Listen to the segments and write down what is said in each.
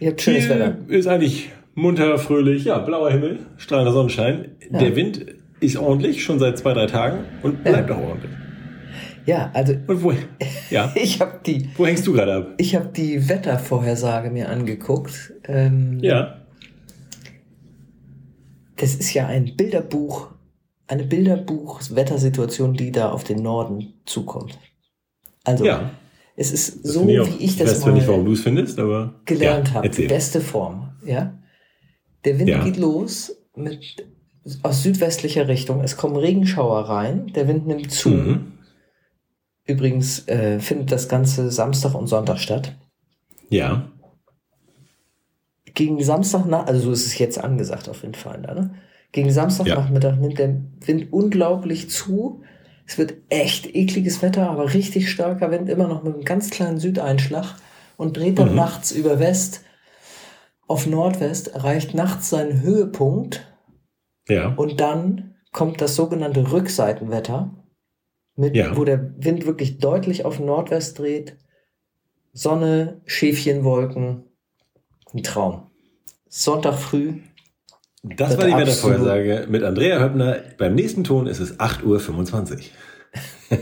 Ihr habt schönes Wetter. Ist eigentlich munter, fröhlich, ja, blauer Himmel, strahlender Sonnenschein. Ja. Der Wind ist ordentlich, schon seit zwei, drei Tagen und bleibt auch ordentlich. Ja, also Und wo, ja, ich habe die, wo hängst du gerade ab? ich hab die Wettervorhersage mir angeguckt. Ähm, Ja, Das ist ja ein Bilderbuch, eine Bilderbuch-Wettersituation, die da auf den Norden zukommt. Also, ja. Es ist Das so, ich auch- wie ich das weiß zwar mal nicht, warum du es findest, aber gelernt ja, habe. Erzähl. Beste Form, ja. Der Wind Ja. geht los mit, aus südwestlicher Richtung. Es kommen Regenschauer rein. Der Wind nimmt zu. Mhm. Übrigens äh, findet das Ganze Samstag und Sonntag statt. Ja, Gegen Samstag, nach, also so ist es jetzt angesagt auf. Da, ne? Gegen Samstagnachmittag nimmt der Wind unglaublich zu. Es wird echt ekliges Wetter, aber richtig starker Wind, immer noch mit einem ganz kleinen Südeinschlag und dreht dann Mhm. nachts über West auf Nordwest, erreicht nachts seinen Höhepunkt ja. und dann kommt das sogenannte Rückseitenwetter, mit, Ja. wo der Wind wirklich deutlich auf Nordwest dreht. Sonne, Schäfchenwolken, ein Traum. Sonntag früh, Das war die Wettervorhersage mit Andrea Höppner. Beim nächsten Ton ist es 8.25 Uhr.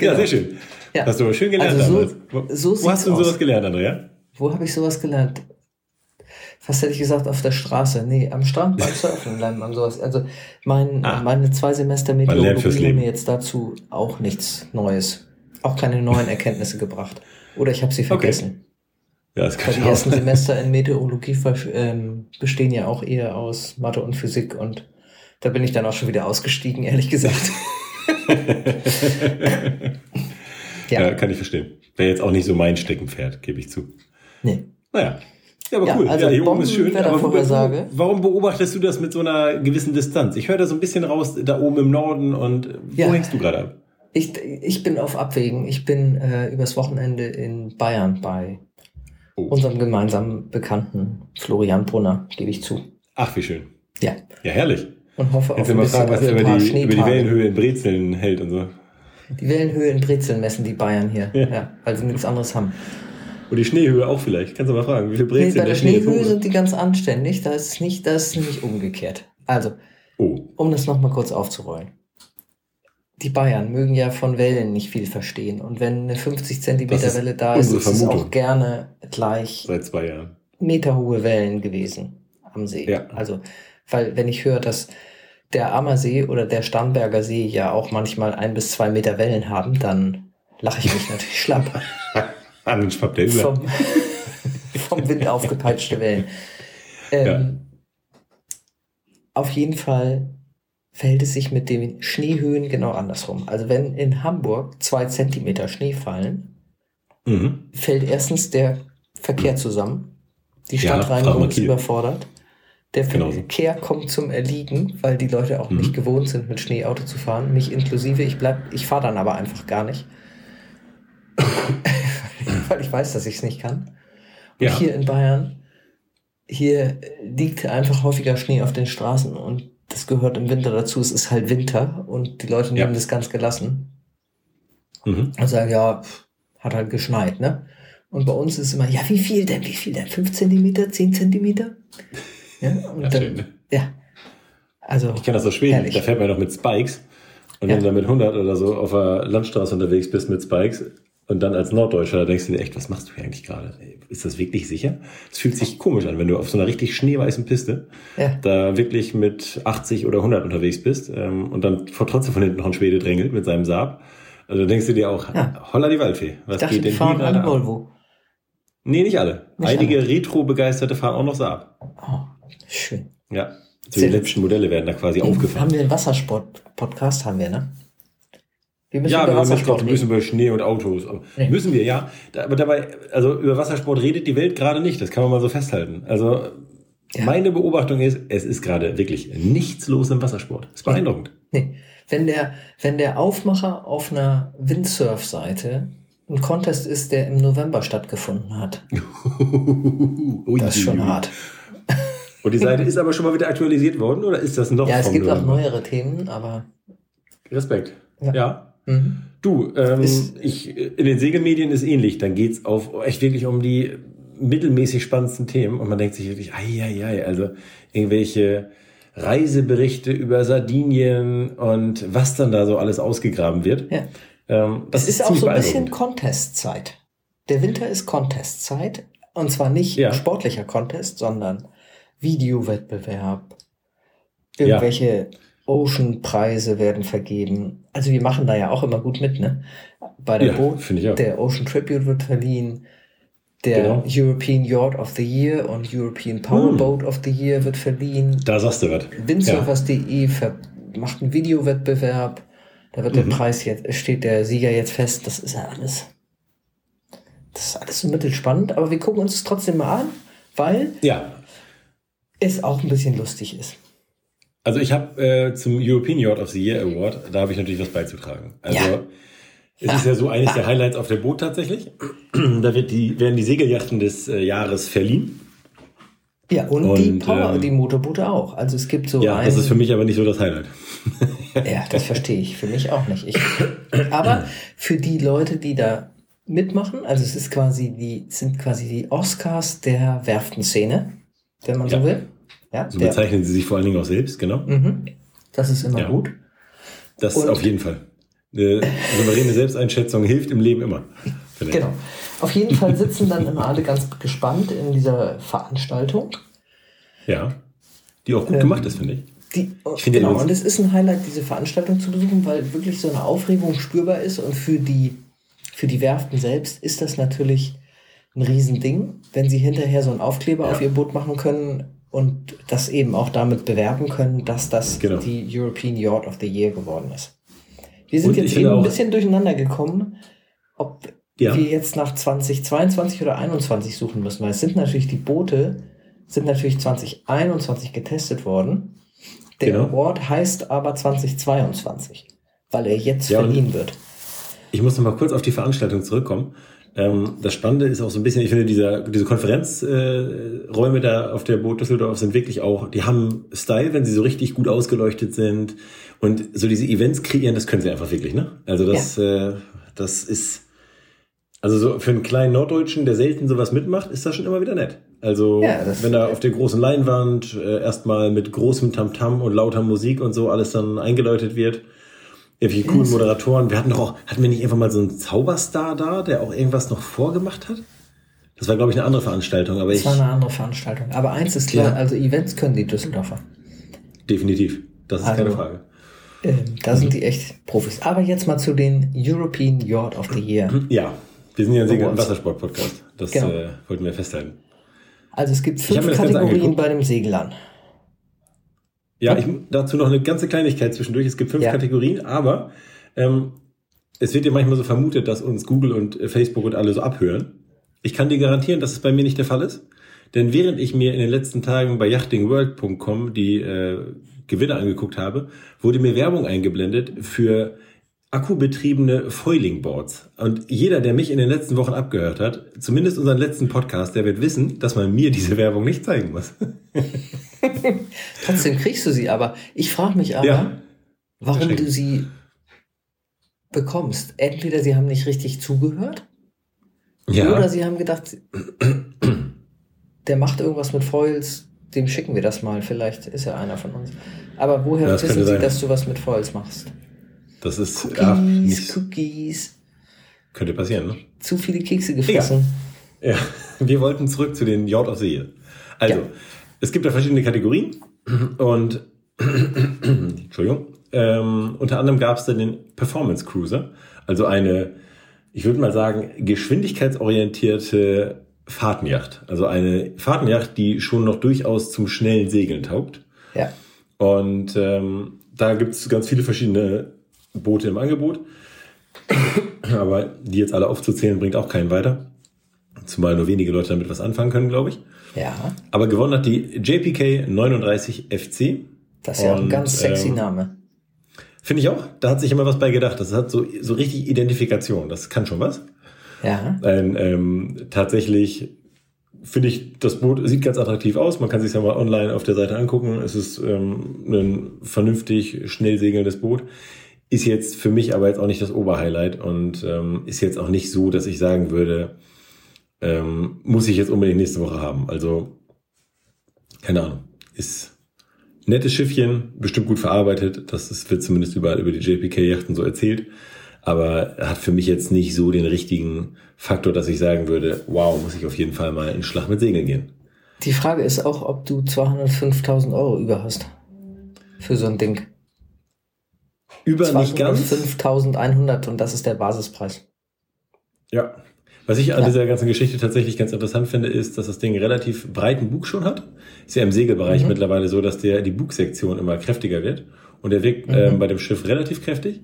Ja, sehr schön. Ja. Hast du aber schön gelernt Also so- damals. Wo, so wo hast du denn aus. sowas gelernt, Andrea? wo habe ich sowas gelernt? Fast hätte ich gesagt auf der Straße. Nee, am Strand beim Surfen lernt man sowas. Also mein, Ah. meine zwei Semester Meteorologie haben mir jetzt dazu auch nichts Neues, auch keine neuen Erkenntnisse gebracht. Oder ich habe sie vergessen. Ja, das Weil kann die ich auch. ersten Semester in Meteorologie ähm, bestehen ja auch eher aus Mathe und Physik und da bin ich dann auch schon wieder ausgestiegen, ehrlich gesagt. ja. ja, kann ich verstehen. Wäre jetzt auch nicht so mein Steckenpferd, gebe ich zu. nee. Naja. Ja, aber Ja, cool. also ja, hier oben ist schön. Bombenwettervorhersage. warum beobachtest du das mit so einer gewissen Distanz? Ich höre da so ein bisschen raus, da oben im Norden und wo Ja. hängst du gerade ab? Ich, ich bin auf Abwägen. Ich bin äh, übers Wochenende in Bayern bei Oh. unserem gemeinsamen Bekannten Florian Brunner, gebe ich zu. Ach, wie schön. Ja. Ja, herrlich. Und hoffe auf Kannst du ein mal bisschen fragen, was auf er über die, über die. Wellenhöhe in Brezeln hält und so. Die Wellenhöhe in Brezeln messen die Bayern hier. Ja. Ja. weil sie nichts anderes haben. Und die Schneehöhe auch vielleicht. Kannst du mal fragen, wie viel Nee, Brezeln bei der Schnee ist Schneehöhe oben? sind die ganz anständig. Da ist es nicht, das ist nämlich umgekehrt. Also, Oh, um das nochmal kurz aufzurollen. Die Bayern mögen ja von Wellen nicht viel verstehen. Und wenn eine 50 Das Zentimeter Welle da ist, ist es auch gerne gleich seit zwei Jahren. meterhohe Wellen gewesen am See. Ja. Also, weil wenn ich höre, dass der Ammersee oder der Starnberger See ja auch manchmal ein bis zwei Meter Wellen haben, dann lache ich mich natürlich schlapp. Der über. Vom, vom Wind aufgepeitschte Wellen. Ähm, Auf jeden Fall verhält es sich mit den Schneehöhen genau andersrum. Also wenn in Hamburg zwei Zentimeter Schnee fallen, Mhm. fällt erstens der Verkehr zusammen. Die Ja, Stadtreinigung mal ist überfordert. Der Genauso. Verkehr kommt zum Erliegen, weil die Leute auch Mhm. nicht gewohnt sind, mit Schneeauto zu fahren. Mich inklusive. Ich bleib, ich fahre dann aber einfach gar nicht. weil ich weiß, dass ich es nicht kann. Und Ja. hier in Bayern, hier liegt einfach häufiger Schnee auf den Straßen und das gehört im Winter dazu. Es ist halt Winter und die Leute nehmen Ja. das ganz gelassen. Mhm. Und sagen, ja, hat halt geschneit, ne? Und bei uns ist immer, ja, wie viel denn? Wie viel denn? 5 Zentimeter? 10 Zentimeter? Ja, und Ja, dann, schön, ne? ja. Also, Ich kenne das aus Schweden. Herrlich. Da fährt man noch mit Spikes. Und Ja. wenn du dann mit 100 oder so auf der Landstraße unterwegs bist mit Spikes und dann als Norddeutscher, da denkst du dir echt, was machst du hier eigentlich gerade? Ist das wirklich sicher? Es fühlt sich komisch an, wenn du auf so einer richtig schneeweißen Piste ja. da wirklich mit 80 oder 100 unterwegs bist ähm, und dann vor- trotzdem von hinten noch ein Schwede drängelt mit seinem Saab. Also denkst du dir auch, Ja. holla die Waldfee, Ich was dachte, geht die denn hier fahren gerade alle? Volvo. Nee, nicht alle. Nicht Einige Retro-Begeisterte fahren auch noch Saab. Oh, schön. Ja. So Sehr die letzten Modelle werden da quasi aufgefahren. Haben wir einen Wassersport-Podcast? Haben wir, ne? Wir müssen ja, über wir müssen, Wassersport wir müssen über Schnee und Autos. Nee. Müssen wir, ja. Aber dabei, also über Wassersport redet die Welt gerade nicht. Das kann man mal so festhalten. Also Ja. meine Beobachtung ist, es ist gerade wirklich nichts los im Wassersport. Das ist beeindruckend. Nee. Wenn der, wenn der Aufmacher auf einer Windsurf-Seite ein Contest ist, der im November stattgefunden hat, das ist schon hart. Und die Seite ist aber schon mal wieder aktualisiert worden oder ist das noch Ja, es gibt auch November? neuere Themen, aber Respekt. Ja. Ja. Mhm. Du, ähm, Ist- ich, in den Segelmedien ist ähnlich. Dann geht's auf echt wirklich um die mittelmäßig spannendsten Themen und man denkt sich wirklich, ei, ei, ei, also irgendwelche Reiseberichte über Sardinien und was dann da so alles ausgegraben wird. ja. Ähm, das Es ist auch ziemlich so ein bisschen. Contestzeit. Der Winter ist Contestzeit. Und zwar nicht Ja. sportlicher Contest, sondern Videowettbewerb. Ja. Ocean-Preise werden vergeben. Also wir machen da ja auch immer gut mit, ne? Bei der Ja, Boot, finde ich auch. der Ocean Tribute wird verliehen. Der Genau. European Yacht of the Year und European Powerboat of the Year wird verliehen. Da sagst du was. Windsurfers.de ver- macht einen Videowettbewerb. Da wird der Mhm. Preis jetzt, steht der Sieger jetzt fest. Das ist ja alles. Das ist alles so mittelspannend, aber wir gucken uns es trotzdem mal an, weil Ja, es auch ein bisschen lustig ist. Also ich habe äh, zum European Yacht of the Year Award, da habe ich natürlich was beizutragen. Also Ja. es ist ja so eines der Highlights auf der Boot tatsächlich. da wird die, werden die Segelyachten des äh, Jahres verliehen. Ja, und, die Und, Power, ähm, die Motorboote auch. Also es gibt so Ja, ein, das ist für mich aber nicht so das Highlight. Ja, das verstehe ich. Für mich auch nicht. Ich, aber für die Leute, die da mitmachen, also es ist quasi die, sind quasi die Oscars der Werftenszene, wenn man so Ja. will. Ja, So bezeichnen sie sich vor allen Dingen auch selbst, genau. mhm. Das ist immer Ja. gut. Das Und- auf jeden Fall. Eine souveräne Selbsteinschätzung hilft im Leben immer. finde ich. Genau. Auf jeden Fall sitzen dann immer alle ganz gespannt in dieser Veranstaltung. Ja. Die auch gut Ähm, gemacht ist, finde ich. Die, Ich finde genau, und es ist ein Highlight, diese Veranstaltung zu besuchen, weil wirklich so eine Aufregung spürbar ist und für die, für die Werften selbst ist das natürlich ein Riesending, wenn sie hinterher so einen Aufkleber Ja. auf ihr Boot machen können und das eben auch damit bewerben können, dass das Genau. die European Yacht of the Year geworden ist. Wir sind Und jetzt eben ein bisschen durcheinander gekommen, ob Ja. wir jetzt nach 2022 oder 2021 suchen müssen, weil es sind natürlich die Boote, sind natürlich 2021 getestet worden. Der Genau. Award heißt aber 2022, weil er jetzt Ja, verliehen wird. Ich muss noch mal kurz auf die Veranstaltung zurückkommen. Ähm, das Spannende ist auch so ein bisschen, ich finde, dieser, diese Konferenzräume äh, da auf der Boot Düsseldorf sind wirklich auch, die haben Style, wenn sie so richtig gut ausgeleuchtet sind. Und so diese Events kreieren, das können sie einfach wirklich, ne? Also das, äh, das ist, also so für einen kleinen Norddeutschen, der selten sowas mitmacht, ist das schon immer wieder nett. Also Ja, wenn da auf der großen Leinwand äh, erstmal mit großem Tamtam und lauter Musik und so alles dann eingeläutet wird. Irgendwelche coolen. Moderatoren. Wir hatten doch auch, hatten wir nicht einfach mal so einen Zauberstar da, der auch irgendwas noch vorgemacht hat? Das war, glaube ich, eine andere Veranstaltung, aber Das ich, war eine andere Veranstaltung. Aber eins ist klar, Ja. also Events können die Düsseldorfer. definitiv. Das ist Also- keine Frage. Ähm, da sind die echt Profis. Aber jetzt mal zu den European Yacht of the Year. Ja, wir sind ja ein Segel- Awards. Wassersport-Podcast. Das Genau. äh, wollten wir festhalten. Also es gibt fünf Kategorien bei dem Seglern. Ja, ich, dazu noch eine ganze Kleinigkeit zwischendurch. Es gibt fünf Ja. Kategorien, aber ähm, es wird ja manchmal so vermutet, dass uns Google und äh, Facebook und alle so abhören. Ich kann dir garantieren, dass es bei mir nicht der Fall ist. Denn während ich mir in den letzten Tagen bei yachtingworld.com die äh, Gewinne angeguckt habe, wurde mir Werbung eingeblendet für akkubetriebene Foiling-Boards. Und jeder, der mich in den letzten Wochen abgehört hat, zumindest unseren letzten Podcast, der wird wissen, dass man mir diese Werbung nicht zeigen muss. Trotzdem kriegst du sie aber. Ich frage mich aber, Ja. warum du sie bekommst. Entweder sie haben nicht richtig zugehört oder sie haben gedacht, der macht irgendwas mit Foils, dem schicken wir das mal. Vielleicht ist er einer von uns. Aber woher Ja, wissen sie, sein. dass du was mit Foils machst? Das ist Cookies, ja, nicht, Cookies. könnte passieren, ne? Zu viele Kekse gefressen. Ja, wir wollten zurück zu den Yacht of the Year. Also, Ja. es gibt da verschiedene Kategorien und Entschuldigung. Ähm, unter anderem gab es dann den Performance Cruiser, also eine, ich würde mal sagen, geschwindigkeitsorientierte Fahrtenjacht. Also eine Fahrtenjacht, die schon noch durchaus zum schnellen Segeln taugt. Ja. Und ähm, da gibt es ganz viele verschiedene Boote im Angebot. Aber die jetzt alle aufzuzählen, bringt auch keinen weiter. Zumal nur wenige Leute damit was anfangen können, glaube ich. Ja. Aber gewonnen hat die JPK 39 FC. Das ist ja ein Und, ganz sexy ähm, Name. Finde ich auch. Da hat sich immer was bei gedacht. Das hat so, so richtig Identifikation. Das kann schon was. Ja. Ein, ähm, tatsächlich finde ich, das Boot sieht ganz attraktiv aus. Man kann sich ja mal online auf der Seite angucken. Es ist ähm, ein vernünftig schnell segelndes Boot. Ist jetzt für mich aber jetzt auch nicht das Oberhighlight und ähm, ist jetzt auch nicht so, dass ich sagen würde, ähm, muss ich jetzt unbedingt nächste Woche haben. Also, keine Ahnung. Ist nettes Schiffchen, bestimmt gut verarbeitet. Das wird zumindest überall über die JPK-Yachten so erzählt. Aber hat für mich jetzt nicht so den richtigen Faktor, dass ich sagen würde, wow, muss ich auf jeden Fall mal in Schlag mit Segeln gehen. Die Frage ist auch, ob du 205.000 Euro über hast. Für so ein Ding. Über nicht ganz. 5.100 und das ist der Basispreis. Ja. Was ich an Ja. dieser ganzen Geschichte tatsächlich ganz interessant finde, ist, dass das Ding relativ breiten Bug schon hat. Ist ja im Segelbereich Mhm. mittlerweile so, dass der, die Bugsektion immer kräftiger wird. Und der wirkt Mhm. ähm, bei dem Schiff relativ kräftig.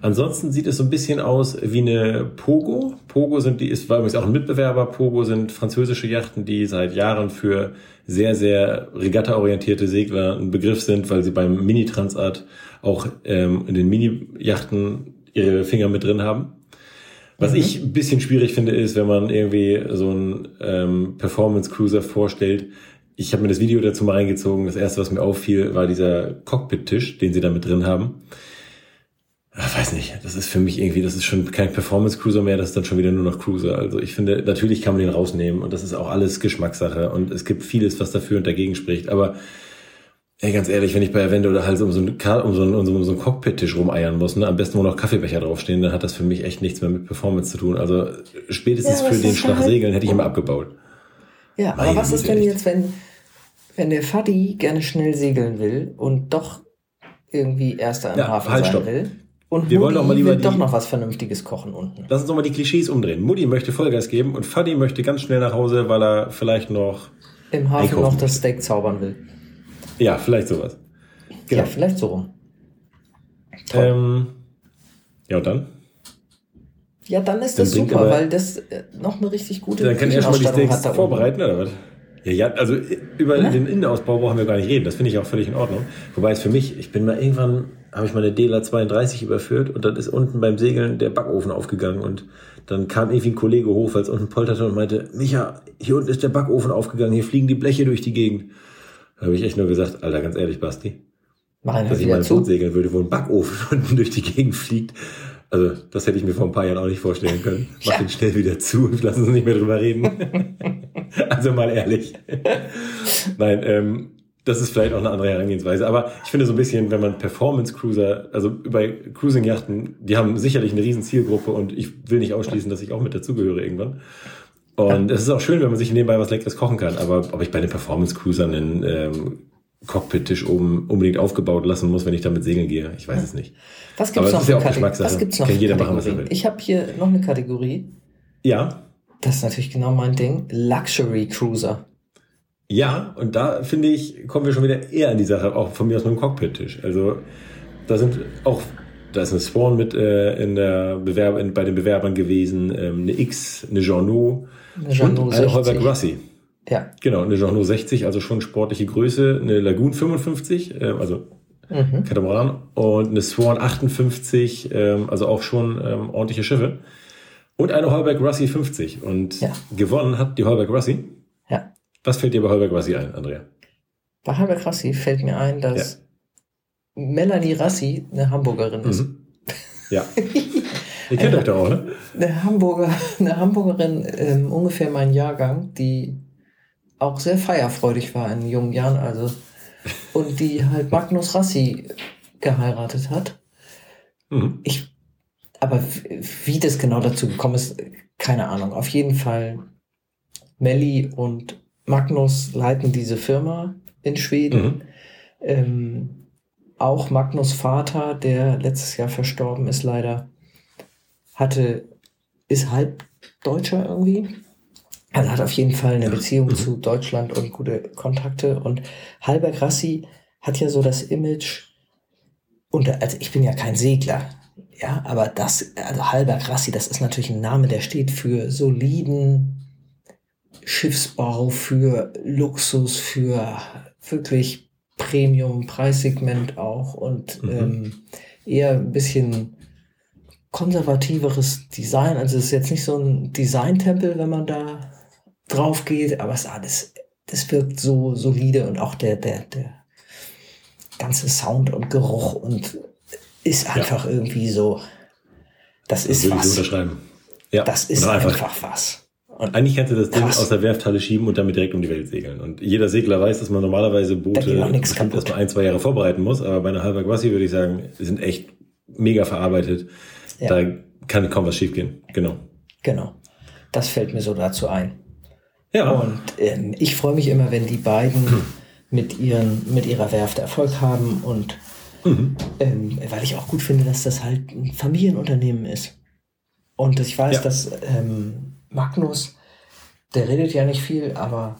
Ansonsten sieht es so ein bisschen aus wie eine Pogo. Pogo sind die, ist war übrigens auch ein Mitbewerber. Pogo sind französische Yachten, die seit Jahren für sehr, sehr regattaorientierte Segler ein Begriff sind, weil sie beim Mini-Transat auch ähm, in den Mini-Yachten ihre Finger mit drin haben. Was Mhm. ich ein bisschen schwierig finde, ist, wenn man irgendwie so einen ähm, Performance Cruiser vorstellt. Ich habe mir das Video dazu mal reingezogen. Das erste, was mir auffiel, war dieser Cockpit-Tisch, den sie da mit drin haben. Ich weiß nicht, das ist für mich irgendwie, das ist schon kein Performance Cruiser mehr, das ist dann schon wieder nur noch Cruiser. Also ich finde, natürlich kann man den rausnehmen und das ist auch alles Geschmackssache und es gibt vieles, was dafür und dagegen spricht. Aber ey, ganz ehrlich, wenn ich bei Avendo oder halt um so einen, um so einen, um so einen, so einen Cockpit-Tisch rumeiern muss, ne, am besten wo noch Kaffeebecher draufstehen, dann hat das für mich echt nichts mehr mit Performance zu tun. Also spätestens Ja, für den Schlag Segeln hätte ich immer abgebaut. Ja, Meine aber was ist denn jetzt, wenn, wenn der Faddy gerne schnell segeln will und doch irgendwie Erster im Ja, Hafen halt, sein stopp. will? Und Wir wollen Mutti doch mal lieber die- doch noch was Vernünftiges kochen unten. Lass uns doch mal die Klischees umdrehen. Mutti möchte Vollgas geben und Faddy möchte ganz schnell nach Hause, weil er vielleicht noch, Im Hafen noch das. Steak zaubern will. Ja, vielleicht sowas. Genau. Ja, vielleicht so rum. Ähm, ja, und dann? ja, dann ist dann das super, aber- weil das äh, noch eine richtig gute Dann kann ich ja schon mal die Steaks vorbereiten, oder was? Ja, ja, also über Ne? den Innenausbau brauchen wir gar nicht reden. Das finde ich auch völlig in Ordnung. Wobei es für mich, ich bin mal irgendwann, habe ich meine DELA 32 überführt und dann ist unten beim Segeln der Backofen aufgegangen und dann kam irgendwie ein Kollege hoch, weil es unten polterte und meinte, Micha, hier unten ist der Backofen aufgegangen, hier fliegen die Bleche durch die Gegend. Da habe ich echt nur gesagt, Alter, ganz ehrlich, Basti, Mach ihn dass ich mal ein. Boot segeln würde, wo ein Backofen unten durch die Gegend fliegt. Also, das hätte ich mir vor ein paar Jahren auch nicht vorstellen können. Mach Ja. den schnell wieder zu und lass uns nicht mehr drüber reden. also mal ehrlich. Nein, ähm, das ist vielleicht auch eine andere Herangehensweise. Aber ich finde so ein bisschen, wenn man Performance Cruiser, also bei Cruising Yachten, die haben sicherlich eine riesen Zielgruppe und ich will nicht ausschließen, dass ich auch mit dazugehöre irgendwann. Und es ist auch schön, wenn man sich nebenbei was Leckeres kochen kann. Aber ob ich bei den Performance Cruisern einen ähm, Cockpit-Tisch oben unbedingt aufgebaut lassen muss, wenn ich damit segeln gehe, ich weiß es nicht. Was Aber gibt's das noch ist ja auch Geschmackssache. Was gibt's noch Kann jeder machen, was er will. Ich habe hier noch eine Kategorie. Ja, Das ist natürlich genau mein Ding. Luxury Cruiser. Ja, und da finde ich, kommen wir schon wieder eher an die Sache, auch von mir aus mit dem Cockpit-Tisch. Also da sind auch, da ist eine Swan mit äh, in der Bewerb, in, bei den Bewerbern gewesen, ähm, eine X, eine Jeannot Eine Jeannot und eine 60. Holberg Russi. Ja. Genau, eine Jeannot 60, also schon sportliche Größe, eine Lagoon 55, äh, also Mhm. Katamaran und eine Swan 58, ähm, also auch schon ähm, ordentliche Schiffe. Und eine Holberg Russi 50. Und Ja. gewonnen hat die Holberg Russi. Ja. Was fällt dir bei Holberg Russi ein, Andrea? Bei Halber Rassi fällt mir ein, dass Melanie Rassi eine Hamburgerin ist. Mhm. Ja. Ihr kennt euch doch auch, ne? Eine, Hamburger, eine Hamburgerin, ähm, ungefähr mein Jahrgang, die auch sehr feierfreudig war in jungen Jahren, also und die halt Magnus Rassi geheiratet hat. Mhm. Ich, aber wie das genau dazu gekommen ist, keine Ahnung. Auf jeden Fall, Melli und Magnus leiten diese Firma in Schweden. Mhm. Ähm, auch Magnus Vater, der letztes Jahr verstorben ist, leider, hatte, ist halb Deutscher irgendwie. Also hat auf jeden Fall eine Beziehung zu Deutschland und gute Kontakte. Und Halber Grassi hat ja so das Image, und also ich bin ja kein Segler, Ja, aber das, also Halber Grassi, das ist natürlich ein Name, der steht für soliden Schiffsbau, für Luxus, für wirklich Premium-Preissegment auch und mhm. ähm, eher ein bisschen konservativeres Design. Also es ist jetzt nicht so ein Design-Tempel, wenn man da drauf geht, aber es alles, das wirkt so solide und auch der, der, der ganze Sound und Geruch und ist einfach ja. irgendwie so. Das, ist was. Ja. Das ist einfach, einfach was. Und Eigentlich kannst du das Ding aus der Werfthalle schieben und damit direkt um die Welt segeln. Und jeder Segler weiß, dass man normalerweise Boote erstmal ein, zwei Jahre vorbereiten muss. Aber bei einer Halber Guassi würde ich sagen, sind echt mega verarbeitet. Ja. Da kann kaum was schiefgehen. Genau. Genau. Das fällt mir so dazu ein. Ja. Und ähm, ich freue mich immer, wenn die beiden mit, ihren, mit ihrer Werft Erfolg haben und mhm. ähm, weil ich auch gut finde, dass das halt ein Familienunternehmen ist. Und ich weiß, ja. dass ähm, Magnus, der redet ja nicht viel, aber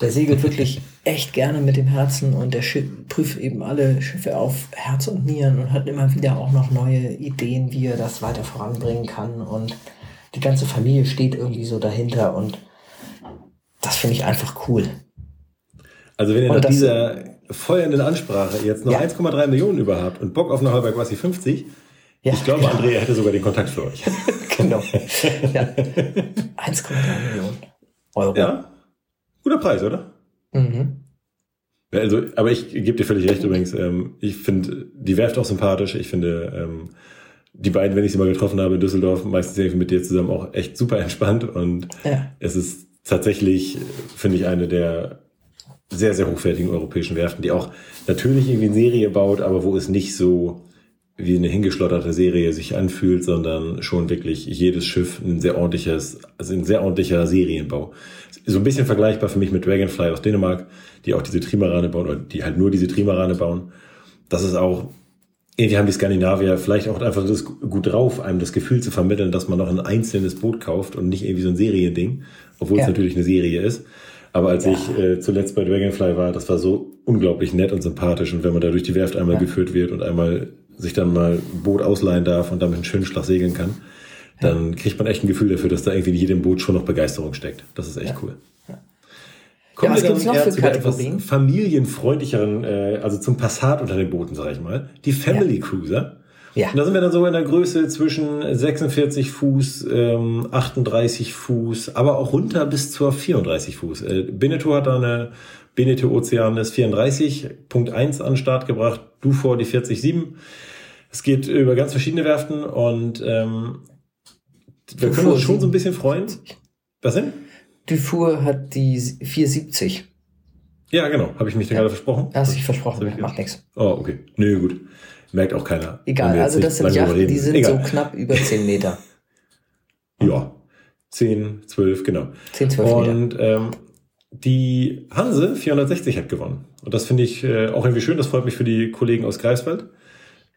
der segelt wirklich echt gerne mit dem Herzen und der Schiff, prüft eben alle Schiffe auf Herz und Nieren und hat immer wieder auch noch neue Ideen, wie er das weiter voranbringen kann. Und die ganze Familie steht irgendwie so dahinter und das finde ich einfach cool. Also wenn ihr nach dieser feuernden Ansprache jetzt noch ja. 1,3 Millionen über habt und Bock auf eine Halber quasi 50, ja, ich glaube, genau. Andrea hätte sogar den Kontakt für euch. genau. Ja. 1,3 Millionen Euro. Ja. Guter Preis, oder? Mhm. Also, aber ich gebe dir völlig recht übrigens. Ähm, ich finde die Werft auch sympathisch. Ich finde ähm, die beiden, wenn ich sie mal getroffen habe in Düsseldorf, meistens mit dir zusammen auch echt super entspannt. Und ja. es ist tatsächlich, finde ich, eine der sehr, sehr hochwertigen europäischen Werften, die auch natürlich irgendwie eine Serie baut, aber wo es nicht so wie eine hingeschlotterte Serie sich anfühlt, sondern schon wirklich jedes Schiff ein sehr ordentliches, also ein sehr ordentlicher Serienbau. So ein bisschen vergleichbar für mich mit Dragonfly aus Dänemark, die auch diese Trimarane bauen oder die halt nur diese Trimarane bauen. Das ist auch, irgendwie haben die Skandinavier vielleicht auch einfach das gut drauf, einem das Gefühl zu vermitteln, dass man noch ein einzelnes Boot kauft und nicht irgendwie so ein Seriending, obwohl ja. es natürlich eine Serie ist. Aber als ja. ich äh, zuletzt bei Dragonfly war, das war so unglaublich nett und sympathisch. Und wenn man da durch die Werft einmal ja. geführt wird und einmal sich dann mal ein Boot ausleihen darf und damit einen schönen Schlag segeln kann, dann ja. kriegt man echt ein Gefühl dafür, dass da irgendwie in jedem Boot schon noch Begeisterung steckt. Das ist echt ja. cool. Ja. Kommen ja, wir dann noch eher zu der etwas familienfreundlicheren, äh, also zum Passat unter den Booten, sag ich mal. Die Family Cruiser. Ja. Und da sind wir dann so in der Größe zwischen 46 Fuß, ähm, 38 Fuß, aber auch runter bis zur 34 Fuß. Äh, Beneteau hat da eine Beneteau Oceanis 34.1 an den Start gebracht, Dufour die 40.7. Es geht über ganz verschiedene Werften und ähm, wir können uns schon so ein bisschen freuen. Was denn? Dufour hat die 470. Ja, genau. Habe ich mich da ja. gerade versprochen? Hast dich versprochen, macht nichts. Oh, okay. Nö, gut. Merkt auch keiner. Egal, also das sind Yachten, die sind Egal. so knapp über 10 Meter. ja, 10, 12, genau. 10, 12 Meter. Und ähm, die Hanse 460 hat gewonnen. Und das finde ich äh, auch irgendwie schön. Das freut mich für die Kollegen aus Greifswald.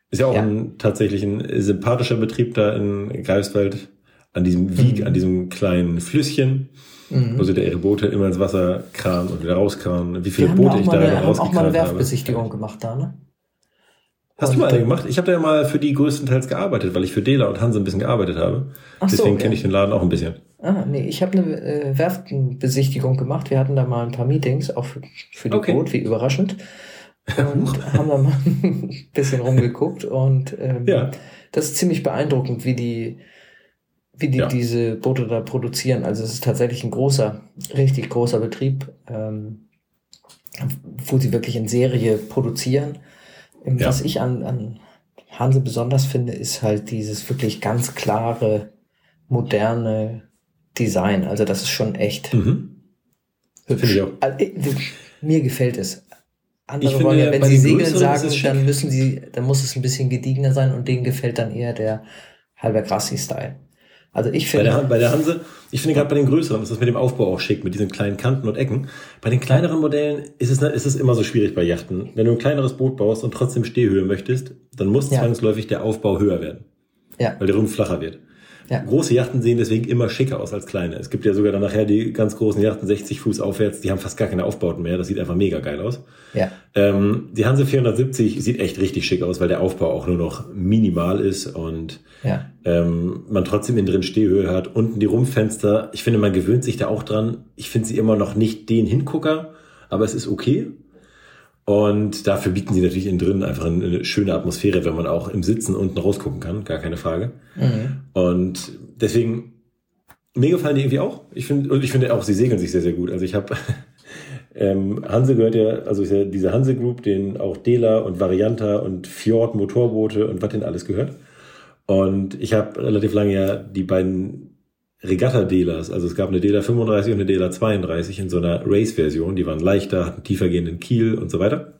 Ist ja auch ja. Ein, tatsächlich ein sympathischer Betrieb da in Greifswald an diesem Wieg, mhm. an diesem kleinen Flüsschen, mhm. wo sie da ihre Boote immer ins Wasser kranen und wieder rauskranen. Wie viele Boote ich da rausgekramt habe. auch mal eine Werfbesichtigung gemacht da, ne? Hast und du mal eine gemacht? Ich habe da ja mal für die größtenteils gearbeitet, weil ich für Dela und Hanse ein bisschen gearbeitet habe. Ach Deswegen so, kenne ich den Laden auch ein bisschen. Ah, nee, ich habe eine äh, Werftenbesichtigung gemacht. Wir hatten da mal ein paar Meetings, auch für, für die okay. Boot, wie überraschend. Und haben da mal ein bisschen rumgeguckt. Und ähm, ja. das ist ziemlich beeindruckend, wie die, wie die ja. diese Boote da produzieren. Also es ist tatsächlich ein großer, richtig großer Betrieb, ähm, wo sie wirklich in Serie produzieren ja. Was ich an, an Hanse besonders finde, ist halt dieses wirklich ganz klare, moderne Design. Also das ist schon echt mhm. hübsch. Also, mir gefällt es. Andere wollen ja, wenn sie Segeln sagen, dann müssen sie, dann muss es ein bisschen gediegener sein und denen gefällt dann eher der halber Grassi-Style. Also ich finde. Bei der, bei der Hanse, ich finde gerade bei den größeren ist das mit dem Aufbau auch schick, mit diesen kleinen Kanten und Ecken. Bei den kleineren Modellen ist es, ist es immer so schwierig bei Yachten. Wenn du ein kleineres Boot baust und trotzdem Stehhöhe möchtest, dann muss ja. zwangsläufig der Aufbau höher werden. Ja. Weil der Rumpf flacher wird. Ja. Große Yachten sehen deswegen immer schicker aus als kleine. Es gibt ja sogar dann nachher die ganz großen Yachten, 60 Fuß aufwärts, die haben fast gar keine Aufbauten mehr. Das sieht einfach mega geil aus. Ja. Ähm, die Hanse 470 sieht echt richtig schick aus, weil der Aufbau auch nur noch minimal ist und Ja. ähm, man trotzdem innen drin Stehhöhe hat. Unten die Rumpfenster, ich finde, man gewöhnt sich da auch dran. Ich finde sie immer noch nicht den Hingucker, aber es ist okay. Und dafür bieten sie natürlich innen drin einfach eine schöne Atmosphäre, wenn man auch im Sitzen unten rausgucken kann, gar keine Frage. Mhm. Und deswegen, mir gefallen die irgendwie auch. Ich finde, und ich finde auch, sie segeln sich sehr, sehr gut. Also ich habe, ähm, Hanse gehört ja, also ist ja diese Hanse Group, den auch Dela und Varianta und Fjord Motorboote und was denn alles gehört. Und ich habe relativ lange ja die beiden Regatta-Delas, also es gab eine Dela 35 und eine Dela 32 in so einer Race-Version, die waren leichter, hatten tiefer gehenden Kiel und so weiter.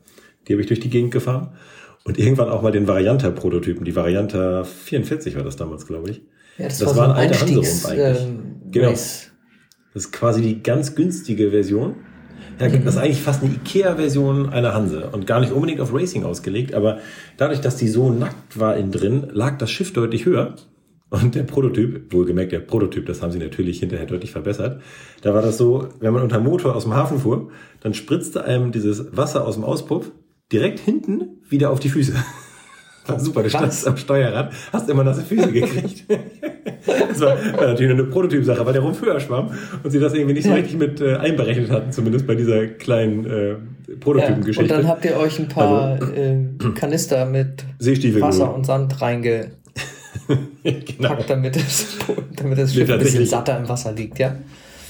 Die habe ich durch die Gegend gefahren. Und irgendwann auch mal den Varianta-Prototypen, die Varianta 44 war das damals, glaube ich. Ja, das, Das war, so ein alter Hanserumpf eigentlich. ähm, Genau. Race. Das ist quasi die ganz günstige Version. Ja, das ist eigentlich fast eine Ikea-Version einer Hanse und gar nicht unbedingt auf Racing ausgelegt, aber dadurch, dass die so nackt war innen drin, lag das Schiff deutlich höher. Und der Prototyp, wohlgemerkt der Prototyp, das haben sie natürlich hinterher deutlich verbessert. Da war das so, wenn man unter Motor aus dem Hafen fuhr, dann spritzte einem dieses Wasser aus dem Auspuff direkt hinten wieder auf die Füße. War super, du standst am Steuerrad, hast immer nasse Füße gekriegt. Das war, war natürlich eine Prototypsache, weil der Rumpf höher schwamm und sie das irgendwie nicht so richtig mit äh, einberechnet hatten, zumindest bei dieser kleinen äh, Ja. Prototypengeschichte. Und dann habt ihr euch ein paar äh, Kanister mit Wasser und Sand reingepackt, genau. damit das, damit das Nee, Schiff ein bisschen satter im Wasser liegt, ja?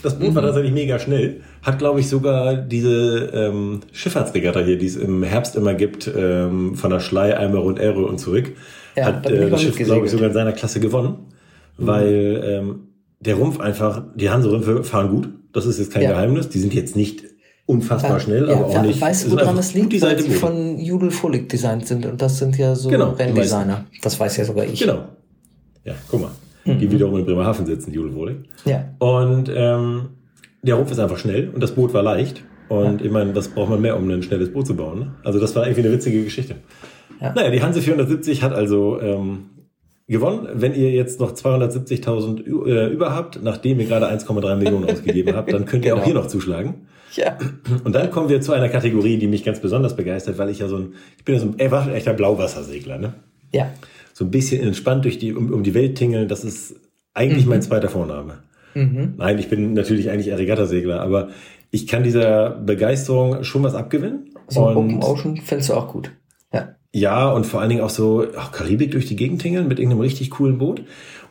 Das Boot war tatsächlich mega schnell. Hat, glaube ich, sogar diese ähm, Schifffahrtsregatta hier, die es im Herbst immer gibt, ähm, von der Schlei einmal rund Elbe und zurück, Ja, hat äh, das Schiff, glaube ich, sogar in seiner Klasse gewonnen. Weil ähm, der Rumpf einfach, die Hanse-Rümpfe fahren gut. Das ist jetzt kein Ja. Geheimnis. Die sind jetzt nicht unfassbar schnell, ja, aber auch nicht. Weißt du, woran das liegt? gut die Weil Seite sie Boote. von Judel Fullig designt sind und das sind ja so Genau, Renndesigner. Das weiß ja sogar ich. Genau. Ja, guck mal. Mhm. Die wiederum in Bremerhaven sitzen, Jule Wohlig. Ja. Und ähm, der Rumpf ist einfach schnell und das Boot war leicht. Und ich meine, was braucht man mehr, um ein schnelles Boot zu bauen? Ne? Also das war irgendwie eine witzige Geschichte. Ja. Naja, die Hanse 470 hat also ähm, gewonnen. Wenn ihr jetzt noch 270.000 Ü- äh, über habt, nachdem ihr gerade 1,3 Millionen ausgegeben habt, dann könnt ihr Genau. auch hier noch zuschlagen. Ja. Und dann kommen wir zu einer Kategorie, die mich ganz besonders begeistert, weil ich ja so ein, ich bin ja so ein echter Blauwassersegler, ne? Ja. So ein bisschen entspannt durch die, um, um die Welt tingeln, das ist eigentlich mein zweiter Vorname. Mhm. Nein, ich bin natürlich eigentlich Regattasegler, aber ich kann dieser Begeisterung schon was abgewinnen. So Open und Ocean findest du auch gut. Ja. ja, und vor allen Dingen auch so auch Karibik durch die Gegend tingeln mit irgendeinem richtig coolen Boot.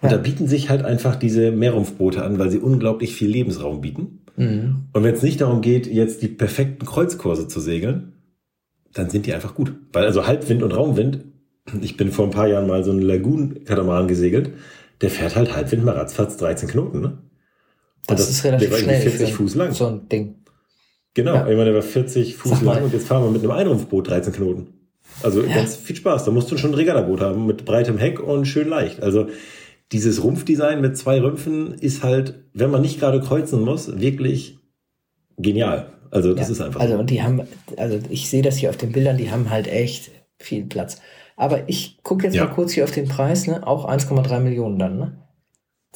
Und Ja. da bieten sich halt einfach diese Meerrumpfboote an, weil sie unglaublich viel Lebensraum bieten. Mhm. Und wenn es nicht darum geht, jetzt die perfekten Kreuzkurse zu segeln, dann sind die einfach gut. Weil also Halbwind und Raumwind, ich bin vor ein paar Jahren mal so einen Lagoon-Katamaran gesegelt, der fährt halt Halbwind mal ratzfatz 13 Knoten, ne? Und Das, ist relativ der war schnell 40 für Fuß lang. so ein Ding. Genau, Ja. ich meine, der war 40 Fuß lang und jetzt fahren wir mit einem Einrumpfboot 13 Knoten. Also ganz viel Spaß. Da musst du schon ein Regattaboot haben mit breitem Heck und schön leicht. Also dieses Rumpfdesign mit zwei Rümpfen ist halt, wenn man nicht gerade kreuzen muss, wirklich genial. Also das ja. ist einfach Also so. und die haben, also ich sehe das hier auf den Bildern, die haben halt echt viel Platz. Aber ich gucke jetzt Ja. mal kurz hier auf den Preis, ne? Auch 1,3 Millionen dann, ne?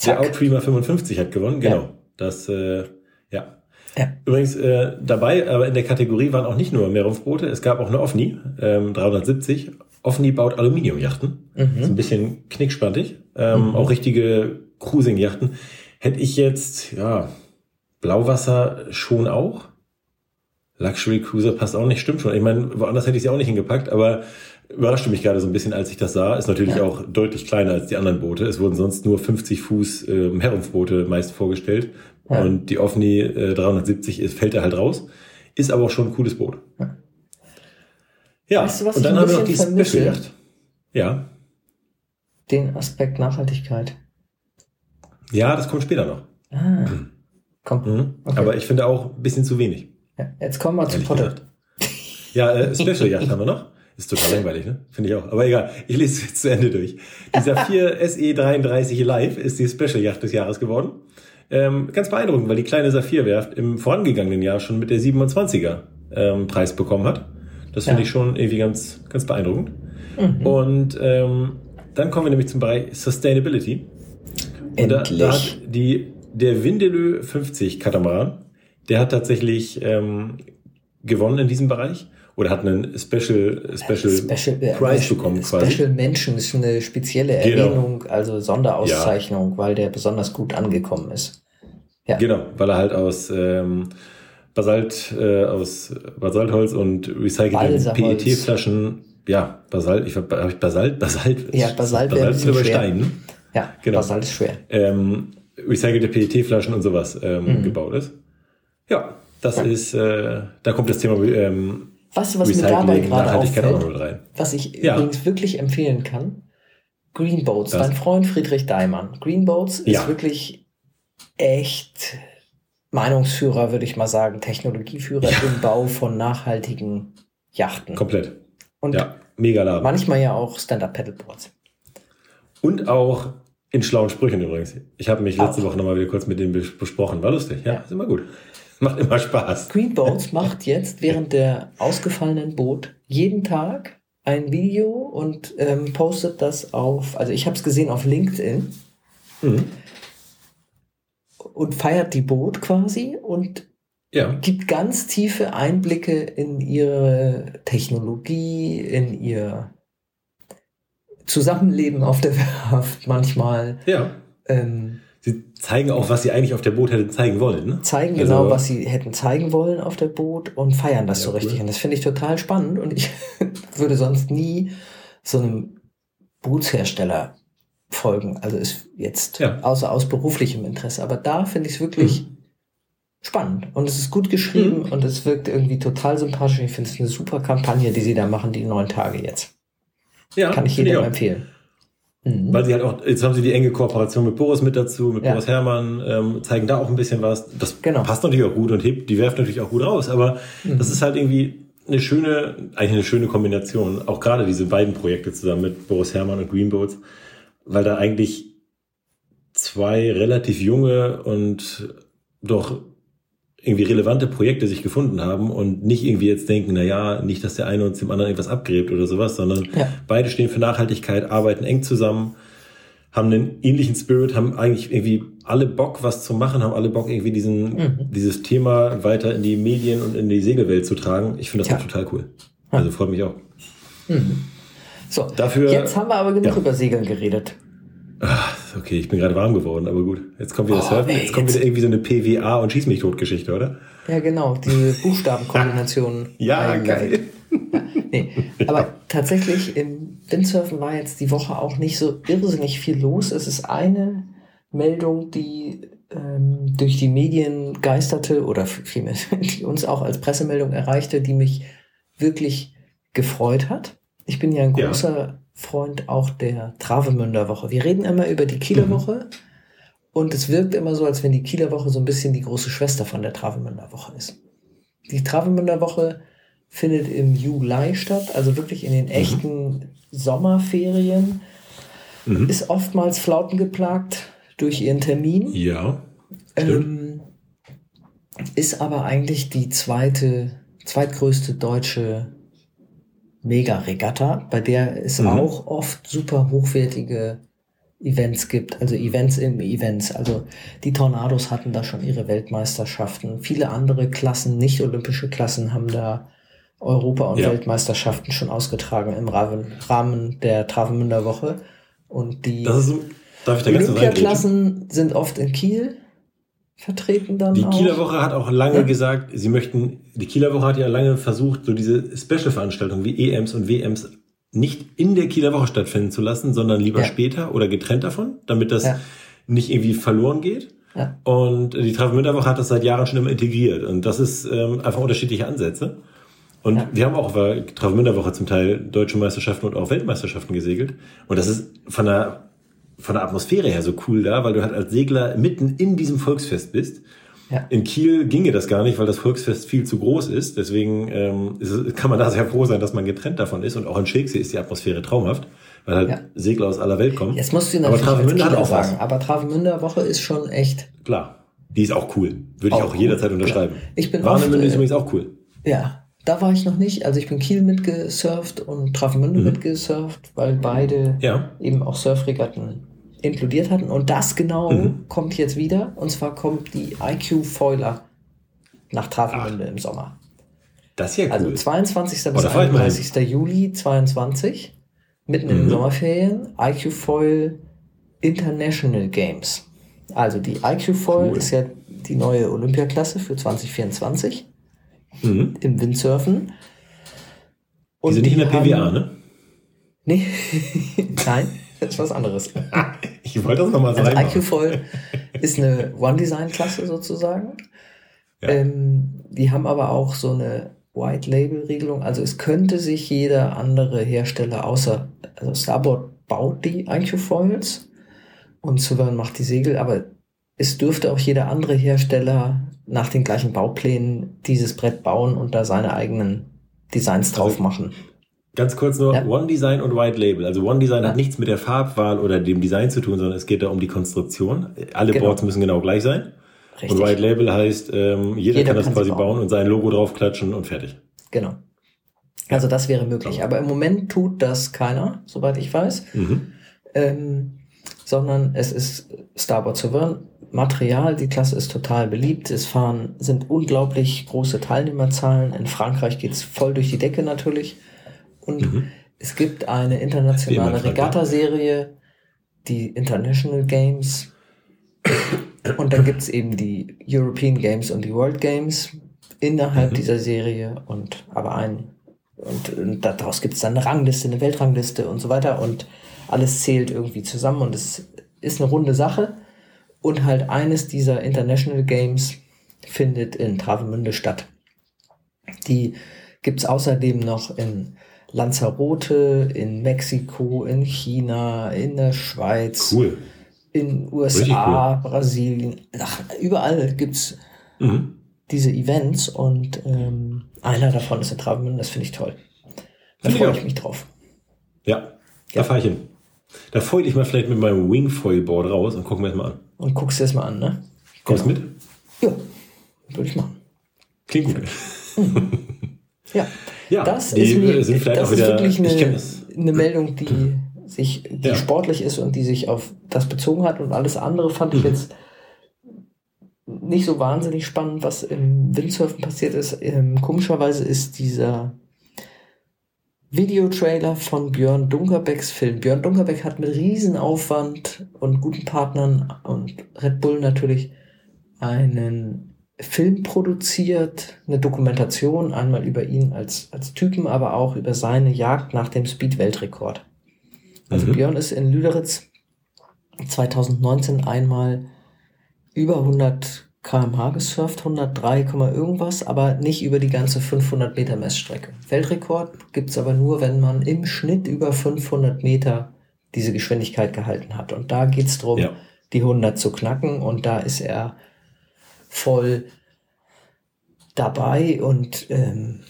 Der Zack. Outreamer 55 hat gewonnen, genau. Ja. Das, äh, ja. Ja. Übrigens äh, dabei, aber in der Kategorie waren auch nicht nur Meerrumpfboote, es gab auch eine Offni, ähm, 370. Offni baut Aluminiumjachten. Ist ein Mhm. bisschen knickspantig. Ähm, Mhm. Auch richtige Cruising-Yachten. Hätte ich jetzt, ja, Blauwasser schon auch. Luxury Cruiser passt auch nicht, stimmt schon. Ich meine, woanders hätte ich sie auch nicht hingepackt, aber überraschte mich gerade so ein bisschen, als ich das sah. Ist natürlich Ja. auch deutlich kleiner als die anderen Boote. Es wurden sonst nur 50 Fuß äh, Herrenboote meist vorgestellt. Ja. Und die Offni äh, 370 ist, fällt da halt raus. Ist aber auch schon ein cooles Boot. Ja. Ja, Weißt du, was und dann haben wir noch die? Special Yacht. Ja. Den Aspekt Nachhaltigkeit. Ja, das kommt später noch. Ah. Komm. Mhm. Okay. Aber ich finde auch ein bisschen zu wenig. Jetzt kommen wir zu Potter. Ja, äh, Special Yacht haben wir noch. Ist total langweilig, ne? Finde ich auch. Aber egal, ich lese es jetzt zu Ende durch. Die Saphir SE33 Live ist die Special Yacht des Jahres geworden. Ähm, ganz beeindruckend, weil die kleine Saphir-Werft im vorangegangenen Jahr schon mit der 27er ähm, Preis bekommen hat. Das finde Ja. ich schon irgendwie ganz, ganz beeindruckend. Mhm. Und ähm, dann kommen wir nämlich zum Bereich Sustainability. Und da, Endlich. da hat die, der Windelö 50 Katamaran, der hat tatsächlich ähm, gewonnen in diesem Bereich oder hat einen Special, Special, Special, äh, Prize bekommen quasi. Special Mention ist eine spezielle Genau. Erwähnung, also Sonderauszeichnung, weil der besonders gut angekommen ist. Ja. Genau, weil er halt aus ähm, Basalt, äh, aus Basaltholz und recycelten. PET-Flaschen, ja, Basalt, ich habe ich Basalt, Basalt, Ja, Basalt Basalt ist über. Stein? Ja, Genau. Basalt ist schwer. ähm, recycelte PET-Flaschen und sowas ähm, Mhm. gebaut ist. Ja, das ist, äh, da kommt das Thema ähm, Weißt du, was mir dabei Recycling, gerade auffällt? Was ich Ja. übrigens wirklich empfehlen kann, Greenboats, dein Freund Friedrich Daimann. Greenboats ist Ja. wirklich echt Meinungsführer, würde ich mal sagen, Technologieführer im Bau von nachhaltigen Yachten. Komplett. Und Ja, mega Laden. manchmal ja auch Stand-Up-Paddleboards. Und auch in schlauen Sprüchen übrigens. Ich habe mich letzte Auch. Woche nochmal wieder kurz mit dem bes- besprochen. War lustig, ja, Ja. ist immer gut. Macht immer Spaß. Greenboats macht jetzt während der ausgefallenen Boot jeden Tag ein Video und ähm, postet das auf, also ich habe es gesehen auf LinkedIn Mhm. und feiert die Boot quasi und Ja, gibt ganz tiefe Einblicke in ihre Technologie, in ihr Zusammenleben auf der Werft manchmal. ja. Ähm, zeigen auch, was sie eigentlich auf der Boot hätten zeigen wollen. Ne? zeigen Also- genau, was sie hätten zeigen wollen auf der Boot und feiern das Ja, so cool. richtig. Und das finde ich total spannend und ich würde sonst nie so einem Bootshersteller folgen. Also ist jetzt Ja. außer aus beruflichem Interesse. Aber da finde ich es wirklich spannend und es ist gut geschrieben Mhm. und es wirkt irgendwie total sympathisch. Ich finde es eine super Kampagne, die sie da machen, die neun Tage jetzt. Ja, Kann ich jedem empfehlen. Mhm. Weil sie halt auch, jetzt haben sie die enge Kooperation mit Boris mit dazu, mit Ja. Boris Herrmann, ähm, zeigen da auch ein bisschen was. Das Genau. passt natürlich auch gut und hebt die Werft natürlich auch gut raus, aber Mhm. das ist halt irgendwie eine schöne, eigentlich eine schöne Kombination. Auch gerade diese beiden Projekte zusammen mit Boris Herrmann und Greenboats, weil da eigentlich zwei relativ junge und doch irgendwie relevante Projekte sich gefunden haben und nicht irgendwie jetzt denken, na ja, nicht, dass der eine uns dem anderen irgendwas abgräbt oder sowas, sondern Ja. beide stehen für Nachhaltigkeit, arbeiten eng zusammen, haben einen ähnlichen Spirit, haben eigentlich irgendwie alle Bock, was zu machen, haben alle Bock, irgendwie diesen, Mhm. dieses Thema weiter in die Medien und in die Segelwelt zu tragen. Ich finde das Ja. auch total cool. Also freut mich auch. Mhm. So, Dafür- jetzt haben wir aber genug Ja. über Segeln geredet. Ah, okay, ich bin gerade warm geworden, aber gut. Jetzt kommt wieder Oh, Surfen, nee, jetzt kommt wieder irgendwie so eine PWA und Schieß mich tot Geschichte, oder? Ja, genau, die Buchstabenkombination. Ja, Ei, geil. Nee, aber tatsächlich im Windsurfen war jetzt die Woche auch nicht so irrsinnig viel los. Es ist eine Meldung, die ähm, durch die Medien geisterte oder vielmehr, die uns auch als Pressemeldung erreichte, die mich wirklich gefreut hat. Ich bin ja ein großer Freund auch der Travemünder Woche. Wir reden immer über die Kieler Mhm. Woche und es wirkt immer so, als wenn die Kieler Woche so ein bisschen die große Schwester von der Travemünder Woche ist. Die Travemünder Woche findet im Juli statt, also wirklich in den echten Sommerferien. Mhm. Ist oftmals flautengeplagt durch ihren Termin. Ja. Ähm, ist aber eigentlich die zweite, zweitgrößte deutsche Mega-Regatta, bei der es Mhm. auch oft super hochwertige Events gibt, also Events im Events. Also die Tornados hatten da schon ihre Weltmeisterschaften. Viele andere Klassen, nicht olympische Klassen, haben da Europa- und Ja. Weltmeisterschaften schon ausgetragen im Rahmen, der Travemünder Woche. Und die? Olympiaklassen sind oft in Kiel vertreten dann Die auch. Kieler Woche hat auch lange Ja. gesagt, sie möchten, die Kieler Woche hat ja lange versucht, so diese Special-Veranstaltungen wie EMs und WMs nicht in der Kieler Woche stattfinden zu lassen, sondern lieber Ja. später oder getrennt davon, damit das Ja. nicht irgendwie verloren geht. Ja. Und die Travemünder Woche hat das seit Jahren schon immer integriert. Und das ist ähm, einfach unterschiedliche Ansätze. Und Ja. wir haben auch auf der Travemünder Woche zum Teil deutsche Meisterschaften und auch Weltmeisterschaften gesegelt. Und das ist von der, von der Atmosphäre her so cool da, weil du halt als Segler mitten in diesem Volksfest bist. Ja. In Kiel ginge das gar nicht, weil das Volksfest viel zu groß ist. Deswegen ähm, ist, kann man da sehr froh sein, dass man getrennt davon ist. Und auch in Schilksee ist die Atmosphäre traumhaft, weil halt Ja. Segler aus aller Welt kommen. Jetzt musst du Aber Travemünde hat auch was. sagen, aber Travemünder Woche ist schon echt, Klar, die ist auch cool. Würde ich Auch auch, cool, jederzeit klar. unterschreiben. Ich bin Warnemünde oft, äh, ist übrigens auch cool. ja, da war ich noch nicht. Also ich bin Kiel mitgesurft und Travemünde Mhm. mitgesurft, weil beide Ja. eben auch Surfregatten inkludiert hatten. Und das genau Mhm. kommt jetzt wieder. Und zwar kommt die IQ Foiler nach Travemünde im Sommer. Das ist ja cool. Also 22. Oh, bis da fahr ich mal hin. 31. Juli 22, mitten in den Mhm. Sommerferien, IQ Foil International Games. Also die IQ Foil Cool. ist ja die neue Olympiaklasse für 2024 mhm. im Windsurfen. Die sind nicht in der haben- PWA, ne? Nee, nein, das ist was anderes. Ich wollte das nochmal so Also reinmachen. IQ Foil ist eine One-Design-Klasse sozusagen. Ja. Ähm, die haben aber auch so eine White-Label-Regelung. Also es könnte sich jeder andere Hersteller außer, also Starboard baut die IQ Foils und Severn macht die Segel, aber es dürfte auch jeder andere Hersteller nach den gleichen Bauplänen dieses Brett bauen und da seine eigenen Designs drauf Also- machen. Ganz kurz nur, Ja. One Design und White Label. Also One Design Ja. hat nichts mit der Farbwahl oder dem Design zu tun, sondern es geht da um die Konstruktion. Alle Genau. Boards müssen genau gleich sein. Richtig. Und White Label heißt, ähm, jeder, Jeder kann das kann quasi bauen. bauen und sein Logo draufklatschen und fertig. Genau. Also das wäre möglich. Aber im Moment tut das keiner, soweit ich weiß. Mhm. ähm, sondern es ist Starboard Severn Material. Die Klasse ist total beliebt. Es fahren, sind unglaublich große Teilnehmerzahlen. In Frankreich geht's voll durch die Decke natürlich. Und Mhm. es gibt eine internationale Frankreich. Regatta-Serie, die International Games. Und dann gibt's eben die European Games und die World Games innerhalb Mhm. dieser Serie. Und aber ein und, und daraus gibt es dann eine Rangliste, eine Weltrangliste und so weiter und alles zählt irgendwie zusammen und es ist eine runde Sache. Und halt eines dieser International Games findet in Travemünde statt. Die gibt's außerdem noch in Lanzarote, in Mexiko, in China, in der Schweiz, Cool. in USA, Brasilien. Ach, überall gibt's Mhm. diese Events und ähm, einer davon ist in Travemünde, das finde ich toll. Da ich freue auch. ich mich drauf. Ja, Ja. da fahre ich hin. Da foil ich mal vielleicht mit meinem Wingfoil-Board raus und gucken wir es mal an. Und guckst dir das mal an, ne? Kommst Genau. mit? Ja, würde ich machen. Klingt gut. Ja, Ja, das ist, mir, sind vielleicht das auch ist wieder- wirklich ich eine, eine Meldung, die sich, die Ja. sportlich ist und die sich auf das bezogen hat und alles andere fand ich Mhm. jetzt nicht so wahnsinnig spannend, was im Windsurfen passiert ist. Ähm, komischerweise ist dieser Videotrailer von Björn Dunkerbecks Film. Björn Dunkerbeck hat mit Riesenaufwand und guten Partnern und Red Bull natürlich einen Film produziert, eine Dokumentation, einmal über ihn als, als Typen, aber auch über seine Jagd nach dem Speed-Weltrekord. Also Mhm. Björn ist in Lüderitz 2019 einmal über 100 kmh gesurft, 103, Komma irgendwas, aber nicht über die ganze 500 Meter Messstrecke. Weltrekord gibt's aber nur, wenn man im Schnitt über 500 Meter diese Geschwindigkeit gehalten hat. Und da geht's drum, Ja. die 100 zu knacken und da ist er voll dabei und ähm,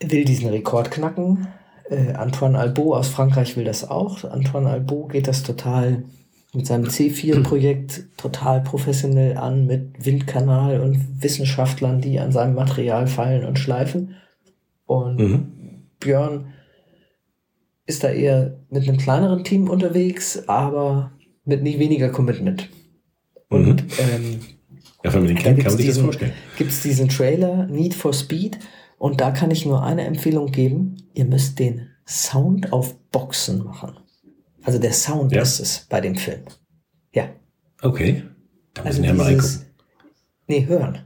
will diesen Rekord knacken. Äh, Antoine Albo aus Frankreich will das auch. Antoine Albo geht das total mit seinem C4-Projekt total professionell an, mit Windkanal und Wissenschaftlern, die an seinem Material feilen und schleifen. Und Mhm. Björn ist da eher mit einem kleineren Team unterwegs, aber mit nicht weniger Commitment. Und Mhm. ähm, Ja, wenn man den kennt, kann man sich das diesen, vorstellen. gibt's diesen Trailer Need for Speed und da kann ich nur eine Empfehlung geben. Ihr müsst den Sound auf Boxen machen. Also der Sound Ja. ist es bei dem Film. Ja. Okay. Da Also müssen wir mal dieses, nee, hören.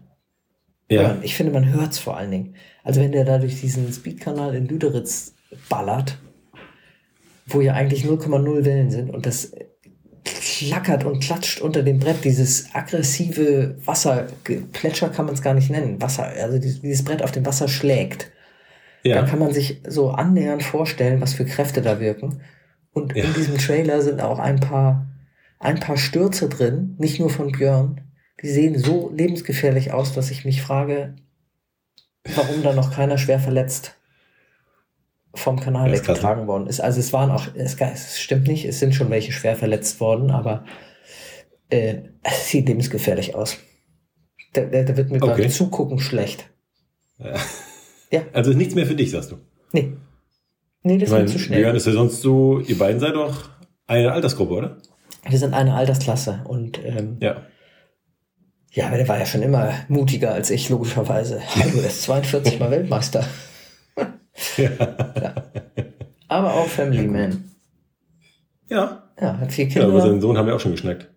Ja. hören. Ich finde, man hört's vor allen Dingen. Also wenn der da durch diesen Speedkanal in Lüderitz ballert, wo ja eigentlich 0,0 Wellen sind und das klackert und klatscht unter dem Brett, dieses aggressive Wasserplätscher kann man es gar nicht nennen. Wasser, also dieses, Brett auf dem Wasser schlägt. Da Ja. kann man sich so annähernd vorstellen, was für Kräfte da wirken. Und Ja. in diesem Trailer sind auch ein paar, ein paar Stürze drin, nicht nur von Björn. Die sehen so lebensgefährlich aus, dass ich mich frage, warum da noch keiner schwer verletzt vom Kanal ist krass, weggetragen worden ist. Also es waren auch, es, es stimmt nicht, es sind schon welche schwer verletzt worden, aber äh, es sieht lebensgefährlich aus. Da, da, da wird mir Okay. beim Zugucken schlecht. Ja. Also ist nichts mehr für dich, sagst du. Nee. Nee, das Ich wird zu schnell. Björn ist ja sonst so, ihr beiden seid doch eine Altersgruppe, oder? Wir sind eine Altersklasse und ähm, Ja. ja, aber der war ja schon immer mutiger als ich, logischerweise. Hallo, er ist 42 Mal Weltmeister. Ja. Aber auch Family Man. Ja. Ja, hat vier ja Kinder. aber seinen Sohn haben wir auch schon geschnackt.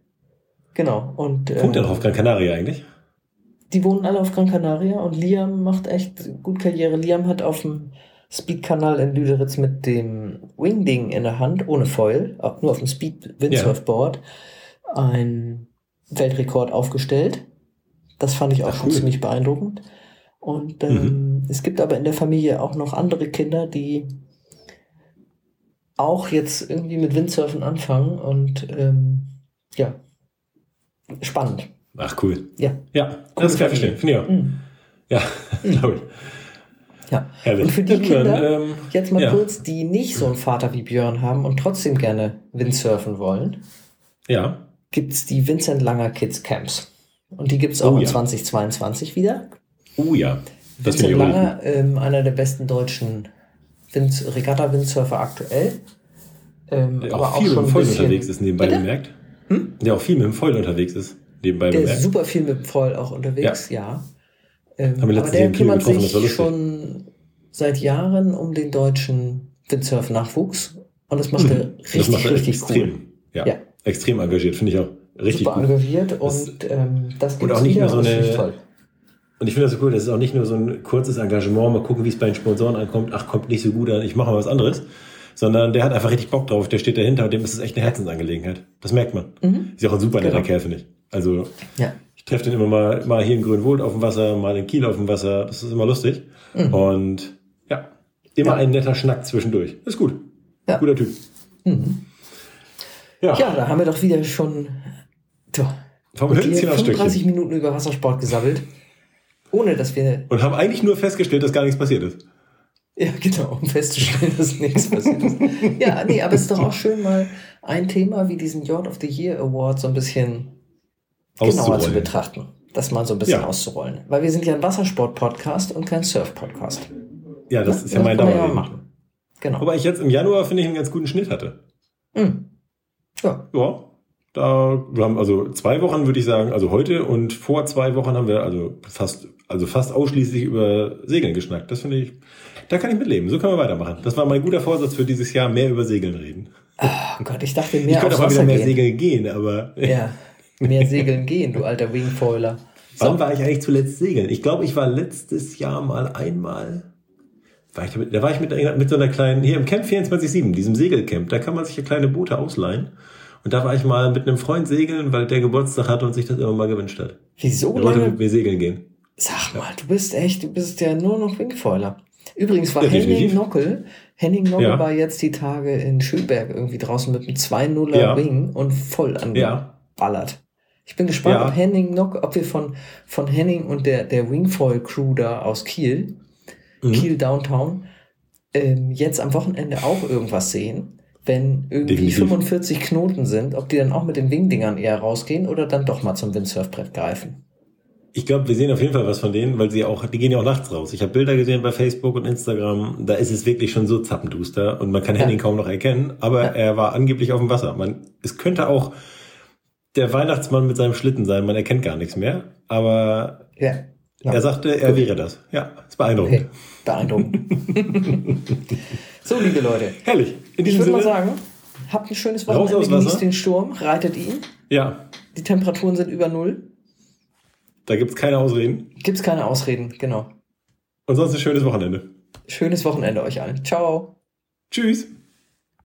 genau. Und Wohnt er ähm, noch auf Gran Canaria eigentlich? die wohnen alle auf Gran Canaria und Liam macht echt gut Karriere. Liam hat auf dem Speed-Kanal in Lüderitz mit dem Wingding in der Hand, ohne Foil, auch nur auf dem Speed-Windsurfboard, einen Weltrekord aufgestellt. Das fand ich auch Ach, schon cool. ziemlich beeindruckend. Und ähm, es gibt aber in der Familie auch noch andere Kinder, die auch jetzt irgendwie mit Windsurfen anfangen und ähm, ja, spannend. Ach, cool. Ja. Ja, das kann ich verstehen. Finde ich auch. Mhm. Ja, glaube ich. Ja. Herrlich. Und für die Ja, Kinder, ähm, jetzt mal ja. kurz, die nicht so einen Vater wie Björn haben und trotzdem gerne Windsurfen wollen, Ja. gibt's die Vincent Langer Kids Camps. Und die gibt's auch Oh in ja. 2022 wieder. Oh ja. Das Vincent auch. Langer, ähm, einer der besten deutschen Wind Regatta-Windsurfer aktuell. Ähm, Der aber auch auch viel schon mit dem Foil unterwegs ist, nebenbei Bitte? bemerkt. Der auch viel mit dem Foil unterwegs ist, nebenbei Der ist bemerkt. super viel mit dem Foil auch unterwegs, ja. Ähm, aber der kümmert getroffen, sich das schon seit Jahren um den deutschen Windsurf-Nachwuchs. Und das macht er Mhm. Das richtig, macht er richtig extrem. cool. Ja. Ja. Extrem engagiert, finde ich auch. Richtig super gut. engagiert Das- und ähm, das und gibt's auch nicht nur so das eine-. Und ich finde das so cool, das ist auch nicht nur so ein kurzes Engagement, mal gucken, wie es bei den Sponsoren ankommt, ach, kommt nicht so gut an, ich mache mal was anderes. Sondern der hat einfach richtig Bock drauf, der steht dahinter und dem ist es echt eine Herzensangelegenheit. Das merkt man. Ist ja auch ein super netter Genau. Kerl, finde ich. Also, Ja. Ich treffe den immer mal, mal hier in Grünwohlt auf dem Wasser, mal in Kiel auf dem Wasser. Das ist immer lustig. Und ja, immer Mhm. Ja. ein netter Schnack zwischendurch. Ist gut. Ja. Guter Typ. Ja, ja, da haben wir doch wieder schon tja, vom mit dir Hölzchen aufs 35 Stöckchen. Minuten über Wassersport gesammelt. Ohne dass wir, Und haben eigentlich nur festgestellt, dass gar nichts passiert ist. ja genau, um festzustellen, dass nichts passiert ist. Ja, nee, aber es ist doch auch schön, mal ein Thema wie diesen Yacht of the Year Award so ein bisschen genauer zu betrachten. Das mal so ein bisschen Ja. auszurollen. Weil wir sind ja ein Wassersport-Podcast und kein Surf-Podcast. Ja, das Ne? ist ja mein man ja machen. Genau. Wobei ich jetzt im Januar, finde ich, einen ganz guten Schnitt hatte. Hm. Ja, Ja, da, wir haben also zwei Wochen, würde ich sagen, also heute und vor zwei Wochen haben wir also fast, also fast ausschließlich über Segeln geschnackt. Das finde ich, da kann ich mitleben. So können wir weitermachen. Das war mein guter Vorsatz für dieses Jahr, mehr über Segeln reden. oh Gott, ich dachte ich mehr könnte aufs auch mal wieder mehr gehen. segeln gehen, aber Ja, mehr segeln gehen, du alter Wingfoiler. wann war ich eigentlich zuletzt segeln? Ich glaube, ich war letztes Jahr mal einmal, war ich damit, da war ich mit, einer- mit so einer kleinen, hier im Camp 24-7, diesem Segelcamp, da kann man sich ja kleine Boote ausleihen. Und da war ich mal mit einem Freund segeln, weil der Geburtstag hatte und sich das immer mal gewünscht hat. Wieso Er wollte mit mir segeln gehen. Sag mal, du bist echt, du bist ja nur noch Wingfoiler. Übrigens war Ja, Henning. Nockel, Henning Nockel Ja. war jetzt die Tage in Schönberg irgendwie draußen mit einem 2-0er Ja. Wing und voll angeballert. Ich bin gespannt, Ja. ob Henning Nockel, ob wir von, von Henning und der, der Wingfoil Crew da aus Kiel, Mhm. Kiel Downtown, ähm, jetzt am Wochenende auch irgendwas sehen. Wenn irgendwie Definitiv. 45 Knoten sind, ob die dann auch mit den Wingdingern eher rausgehen oder dann doch mal zum Windsurfbrett greifen. Ich glaube, wir sehen auf jeden Fall was von denen, weil sie auch, die gehen ja auch nachts raus. Ich habe Bilder gesehen bei Facebook und Instagram, da ist es wirklich schon so zappenduster und man kann Ja. Henning kaum noch erkennen, aber Ja. er war angeblich auf dem Wasser. Man, es könnte auch der Weihnachtsmann mit seinem Schlitten sein, man erkennt gar nichts mehr, aber Ja. ja. er sagte, er wäre das. Ja, ist beeindruckend. Okay, beeindruckend. so, liebe Leute, Herrlich. In ich diesem würde mal sagen, habt ein schönes Wochenende, genießt den Sturm, reitet ihn. ja, Die Temperaturen sind über Null. da gibt's keine Ausreden. Gibt's keine Ausreden, genau. Und sonst ein schönes Wochenende. Schönes Wochenende euch allen. Ciao. Tschüss.